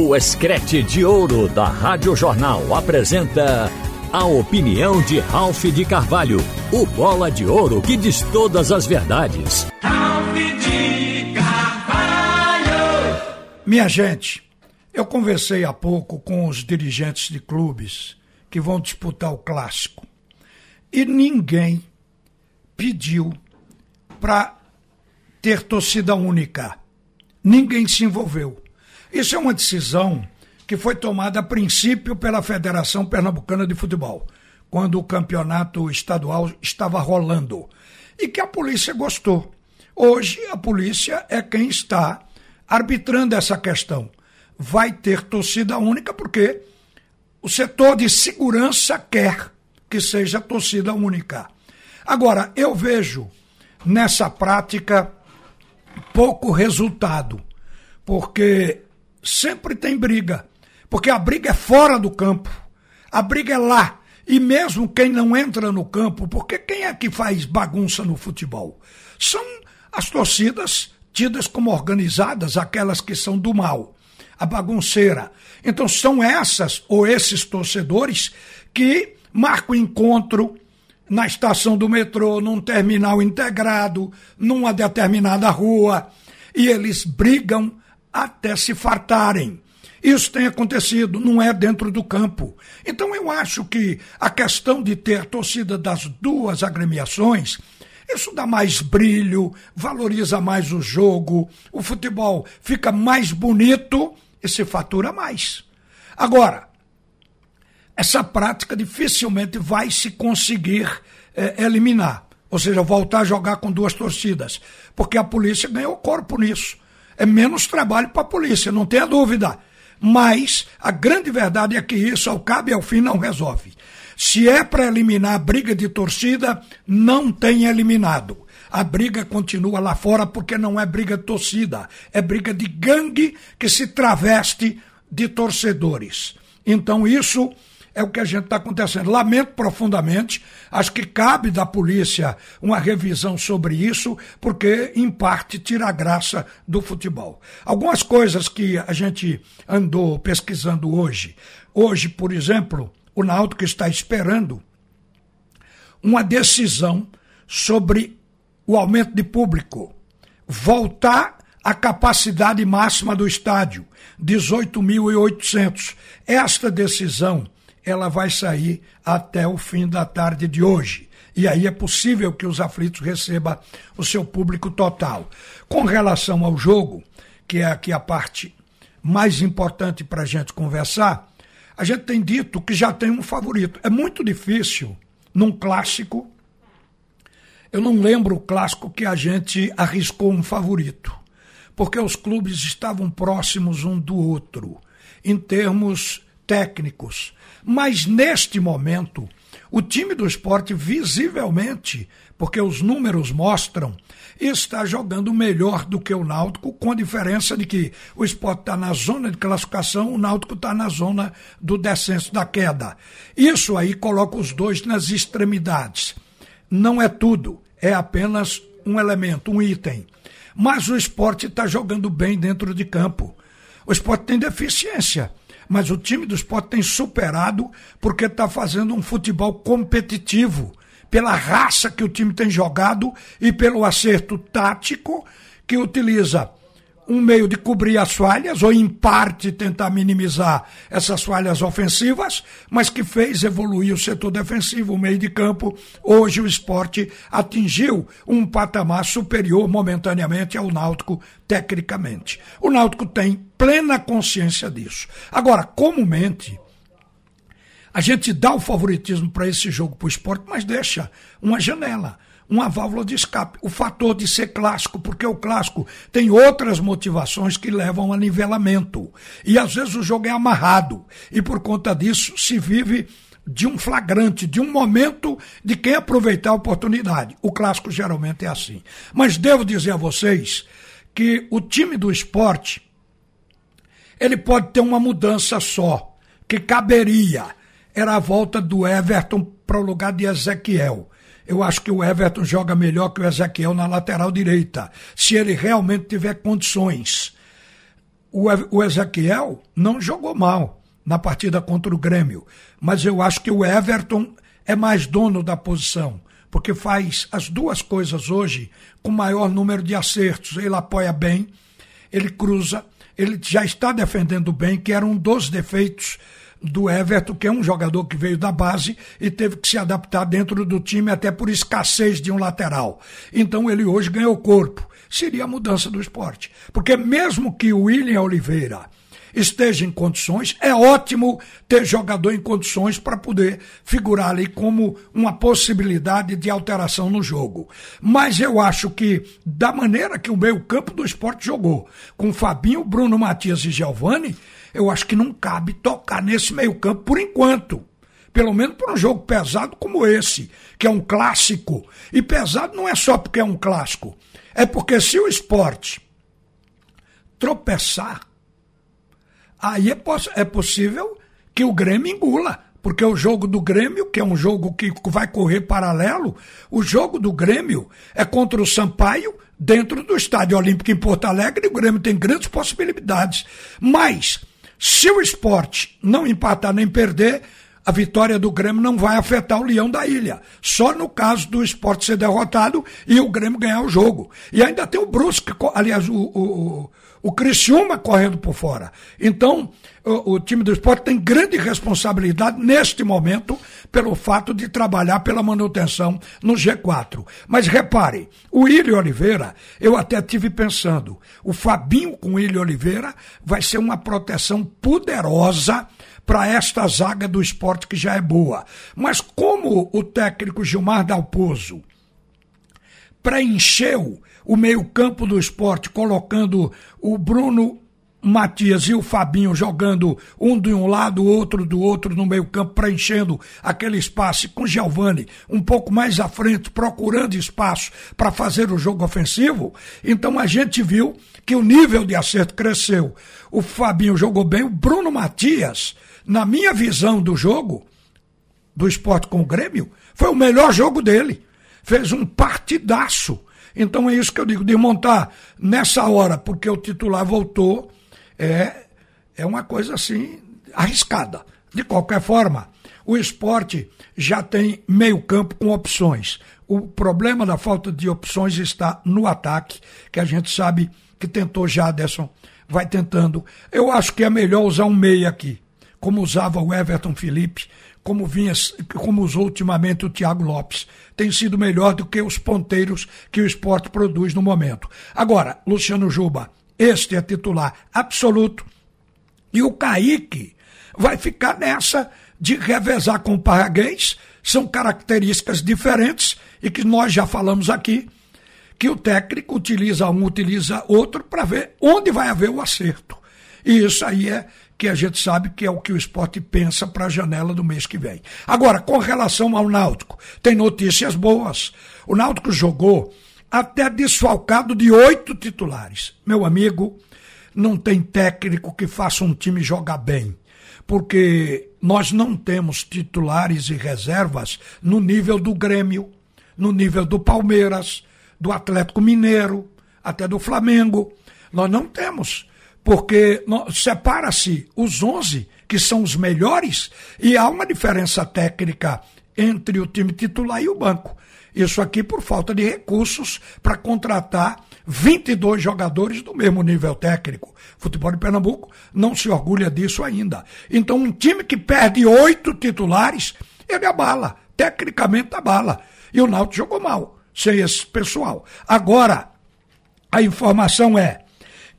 O Escrete de Ouro da Rádio Jornal apresenta a opinião de Ralph de Carvalho, o bola de ouro que diz todas as verdades. Ralph de Carvalho! Minha gente, eu conversei há pouco com os dirigentes de clubes que vão disputar o clássico e ninguém pediu para ter torcida única. Ninguém se envolveu. Isso é uma decisão que foi tomada a princípio pela Federação Pernambucana de Futebol, quando o campeonato estadual estava rolando, e que a polícia gostou. Hoje, a polícia é quem está arbitrando essa questão. Vai ter torcida única porque o setor de segurança quer que seja torcida única. Agora, eu vejo nessa prática pouco resultado, porque sempre tem briga. Porque a briga é fora do campo. A briga é lá. E mesmo quem não entra no campo, porque quem é que faz bagunça no futebol? São as torcidas tidas como organizadas, aquelas que são do mal, a bagunceira. Então são essas ou esses torcedores que marcam encontro na estação do metrô, num terminal integrado, numa determinada rua, e eles brigam até se fartarem. Isso tem acontecido, não é dentro do campo. Então eu acho que a questão de ter torcida das duas agremiações, isso dá mais brilho, valoriza mais o jogo, o futebol fica mais bonito e se fatura mais. Agora, essa prática dificilmente vai se conseguir é, eliminar, ou seja, voltar a jogar com duas torcidas, porque a polícia ganhou corpo nisso. É menos trabalho para a polícia, não tenha dúvida. Mas a grande verdade é que isso, ao cabo e ao fim, não resolve. Se é para eliminar a briga de torcida, não tem eliminado. A briga continua lá fora porque não é briga de torcida, é briga de gangue que se traveste de torcedores. Então isso é o que a gente está acontecendo. Lamento profundamente, acho que cabe da polícia uma revisão sobre isso, porque, em parte, tira a graça do futebol. Algumas coisas que a gente andou pesquisando hoje. Hoje, por exemplo, o Náutico está esperando uma decisão sobre o aumento de público. Voltar à capacidade máxima do estádio, 18.800. Esta decisão ela vai sair até o fim da tarde de hoje. E aí é possível que os aflitos recebam o seu público total. Com relação ao jogo, que é aqui a parte mais importante para a gente conversar, a gente tem dito que já tem um favorito. É muito difícil, num clássico, eu não lembro o clássico que a gente arriscou um favorito, porque os clubes estavam próximos um do outro, em termos técnicos. Mas neste momento, o time do esporte, visivelmente, porque os números mostram, está jogando melhor do que o Náutico, com a diferença de que o esporte está na zona de classificação, o Náutico está na zona do descenso da queda. Isso aí coloca os dois nas extremidades. Não é tudo, é apenas um elemento, um item. Mas o esporte está jogando bem dentro de campo. O esporte tem deficiência mas o time do esporte tem superado porque está fazendo um futebol competitivo, pela raça que o time tem jogado e pelo acerto tático que utiliza um meio de cobrir as falhas, ou em parte tentar minimizar essas falhas ofensivas, mas que fez evoluir o setor defensivo, o meio de campo. Hoje o esporte atingiu um patamar superior momentaneamente ao Náutico, tecnicamente. O Náutico tem plena consciência disso. Agora, comumente, a gente dá o favoritismo para esse jogo para o esporte, mas deixa uma janela uma válvula de escape. O fator de ser clássico, porque o clássico tem outras motivações que levam a nivelamento. E às vezes o jogo é amarrado. E por conta disso se vive de um flagrante, de um momento de quem aproveitar a oportunidade. O clássico geralmente é assim. Mas devo dizer a vocês que o time do esporte ele pode ter uma mudança só, que caberia. Era a volta do Everton para o lugar de Ezequiel. Eu acho que o Everton joga melhor que o Ezequiel na lateral direita, se ele realmente tiver condições. o Ezequiel não jogou mal na partida contra o Grêmio, mas eu acho que o Everton é mais dono da posição, porque faz as duas coisas hoje com maior número de acertos. Ele apoia bem, ele cruza, ele já está defendendo bem, que era um dos defeitos do Everton, que é um jogador que veio da base e teve que se adaptar dentro do time até por escassez de um lateral. Então ele hoje ganhou corpo. Seria a mudança do esporte. Porque mesmo que o William Oliveira esteja em condições, é ótimo ter jogador em condições para poder figurar ali como uma possibilidade de alteração no jogo. Mas eu acho que, da maneira que o meio-campo do esporte jogou, com Fabinho, Bruno Matias e Giovani, eu acho que não cabe tocar nesse meio-campo por enquanto. Pelo menos para um jogo pesado como esse, que é um clássico. E pesado não é só porque é um clássico, é porque se o esporte tropeçar, aí é, é possível que o Grêmio engula. Porque o jogo do Grêmio, que é um jogo que vai correr paralelo, o jogo do Grêmio é contra o Sampaio dentro do Estádio Olímpico em Porto Alegre e o Grêmio tem grandes possibilidades. Mas, se o esporte não empatar nem perder, a vitória do Grêmio não vai afetar o Leão da Ilha. Só no caso do esporte ser derrotado e o Grêmio ganhar o jogo. E ainda tem o Brusque, aliás, o, o, o Criciúma correndo por fora. Então, o, o, time do esporte tem grande responsabilidade neste momento pelo fato de trabalhar pela manutenção no G4. Mas repare, o Ilho Oliveira, eu até tive pensando, o Fabinho com o Ilho Oliveira vai ser uma proteção poderosa para esta zaga do esporte que já é boa. Mas como o técnico Gilmar Dalpozo preencheu o meio-campo do esporte, colocando o Bruno Matias e o Fabinho jogando um de um lado, outro do outro no meio-campo, preenchendo aquele espaço, com Giovani um pouco mais à frente, procurando espaço para fazer o jogo ofensivo. Então a gente viu que o nível de acerto cresceu. O Fabinho jogou bem, o Bruno Matias na minha visão do jogo, do esporte com o Grêmio, foi o melhor jogo dele. Fez um partidaço. Então é isso que eu digo, de montar nessa hora, porque o titular voltou, é, é uma coisa assim arriscada. De qualquer forma, o esporte já tem meio campo com opções. O problema da falta de opções está no ataque, que a gente sabe que tentou já, Aderson, vai tentando. Eu acho que é melhor usar um meia aqui como usava o Everton Felipe, como, vinha, como usou ultimamente o Thiago Lopes. Tem sido melhor do que os ponteiros que o esporte produz no momento. Agora, Luciano Juba, este é titular absoluto. E o Kaique vai ficar nessa de revezar com o Paraguês. São características diferentes e que nós já falamos aqui, que o técnico utiliza um, utiliza outro para ver onde vai haver o acerto. E isso aí é que a gente sabe que é o que o esporte pensa para a janela do mês que vem. Agora, com relação ao Náutico, tem notícias boas. O Náutico jogou até desfalcado de oito titulares. Meu amigo, não tem técnico que faça um time jogar bem, porque nós não temos titulares e reservas no nível do Grêmio, no nível do Palmeiras, do Atlético Mineiro, até do Flamengo. Nós não temos porque separa-se os 11, que são os melhores, e há uma diferença técnica entre o time titular e o banco. Isso aqui por falta de recursos para contratar 22 jogadores do mesmo nível técnico. O futebol de Pernambuco não se orgulha disso ainda. Então, um time que perde oito titulares, ele abala. Tecnicamente abala. E o Náutico jogou mal, sem esse pessoal. Agora, a informação é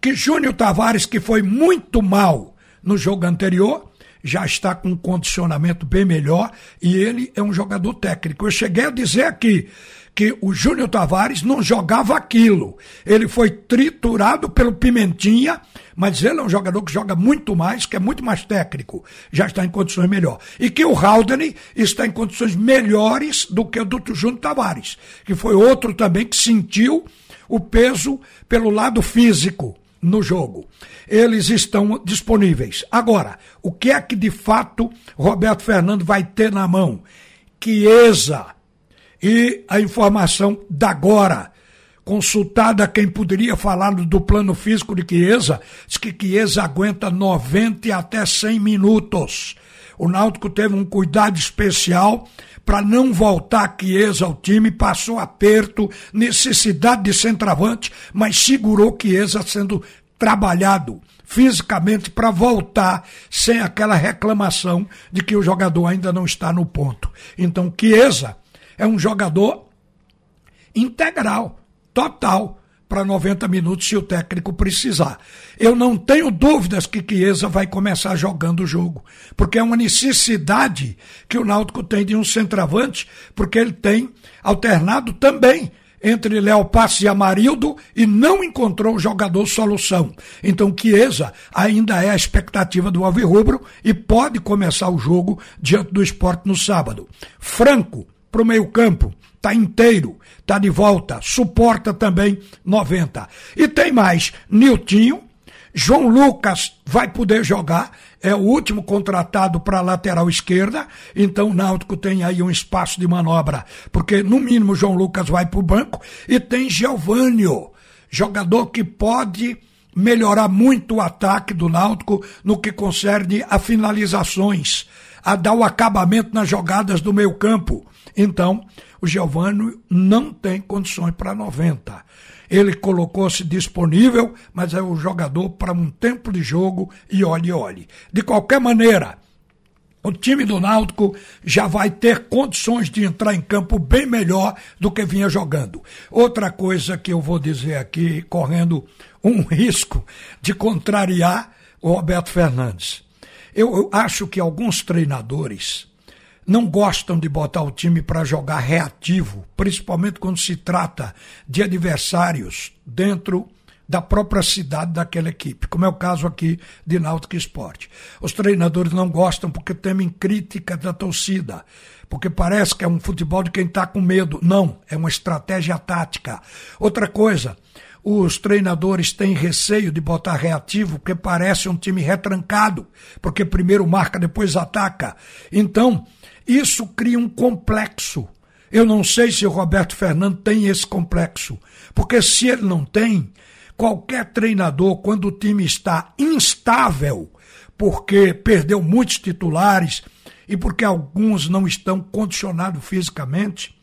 que Júnior Tavares, que foi muito mal no jogo anterior, já está com um condicionamento bem melhor e ele é um jogador técnico. Eu cheguei a dizer aqui que o Júnior Tavares não jogava aquilo. Ele foi triturado pelo Pimentinha, mas ele é um jogador que joga muito mais, que é muito mais técnico, já está em condições melhores. E que o Haldane está em condições melhores do que o do Júnior Tavares, que foi outro também que sentiu o peso pelo lado físico no jogo. Eles estão disponíveis. Agora, o que é que de fato Roberto Fernando vai ter na mão? Chiesa. E a informação da agora, consultada quem poderia falar do plano físico de Chiesa, diz que Chiesa aguenta 90 até 100 minutos. O Náutico teve um cuidado especial para não voltar Chiesa ao time, passou aperto, necessidade de centroavante, mas segurou Chiesa sendo trabalhado fisicamente para voltar sem aquela reclamação de que o jogador ainda não está no ponto. Então, Chiesa é um jogador integral, total, para 90 minutos se o técnico precisar. Eu não tenho dúvidas que Chiesa vai começar jogando o jogo, porque é uma necessidade que o Náutico tem de um centroavante, porque ele tem alternado também entre Léo Passos e Amarildo e não encontrou o jogador solução. Então Chiesa ainda é a expectativa do Alvirrubro e pode começar o jogo diante do esporte no sábado. Franco, para o meio campo, tá inteiro, tá de volta, suporta também 90. E tem mais, Niltinho, João Lucas vai poder jogar, é o último contratado para a lateral esquerda, então o Náutico tem aí um espaço de manobra, porque no mínimo João Lucas vai para o banco, e tem Geovânio, jogador que pode melhorar muito o ataque do Náutico no que concerne a finalizações, a dar o acabamento nas jogadas do meio campo. Então, o Giovanni não tem condições para 90. Ele colocou-se disponível, mas é o jogador para um tempo de jogo e olhe, olhe. De qualquer maneira, o time do Náutico já vai ter condições de entrar em campo bem melhor do que vinha jogando. Outra coisa que eu vou dizer aqui, correndo um risco de contrariar o Roberto Fernandes. Eu, eu acho que alguns treinadores não gostam de botar o time para jogar reativo, principalmente quando se trata de adversários dentro da própria cidade daquela equipe, como é o caso aqui de Náutico Esporte. Os treinadores não gostam porque temem crítica da torcida, porque parece que é um futebol de quem está com medo. Não, é uma estratégia tática. Outra coisa, os treinadores têm receio de botar reativo, porque parece um time retrancado, porque primeiro marca, depois ataca. Então, isso cria um complexo. Eu não sei se o Roberto Fernando tem esse complexo, porque se ele não tem, qualquer treinador, quando o time está instável, porque perdeu muitos titulares e porque alguns não estão condicionados fisicamente,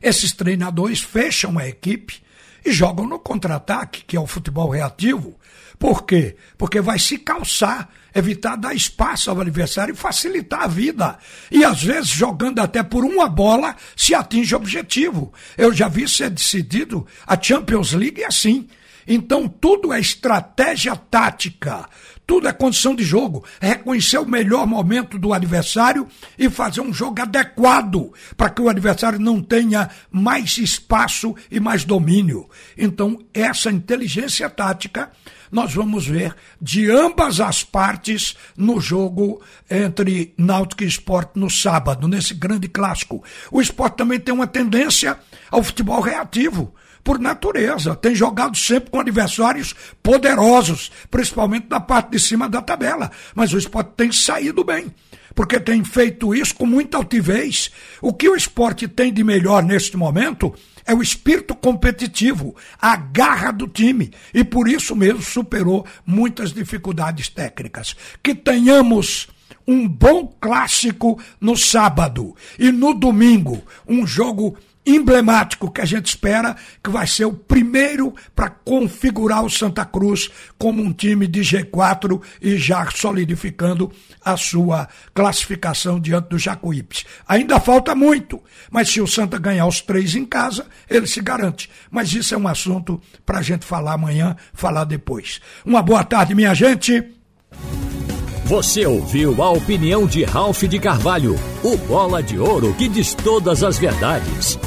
esses treinadores fecham a equipe e jogam no contra-ataque, que é o futebol reativo. Por quê? Porque vai se calçar evitar dar espaço ao adversário e facilitar a vida. E às vezes, jogando até por uma bola, se atinge o objetivo. Eu já vi ser decidido a Champions League assim. Então, tudo é estratégia tática, tudo é condição de jogo. É reconhecer o melhor momento do adversário e fazer um jogo adequado para que o adversário não tenha mais espaço e mais domínio. Então, essa inteligência tática nós vamos ver de ambas as partes no jogo entre Náutico e Esporte no sábado, nesse grande clássico. O esporte também tem uma tendência ao futebol reativo por natureza, tem jogado sempre com adversários poderosos, principalmente na parte de cima da tabela. Mas o esporte tem saído bem, porque tem feito isso com muita altivez. O que o esporte tem de melhor neste momento é o espírito competitivo, a garra do time, e por isso mesmo superou muitas dificuldades técnicas. Que tenhamos um bom clássico no sábado e no domingo, um jogo emblemático que a gente espera que vai ser o primeiro para configurar o Santa Cruz como um time de G4 e já solidificando a sua classificação diante do Jacuípes. Ainda falta muito, mas se o Santa ganhar os três em casa, ele se garante. Mas isso é um assunto para a gente falar amanhã, falar depois. Uma boa tarde, minha gente. Você ouviu a opinião de Ralph de Carvalho, o bola de ouro que diz todas as verdades.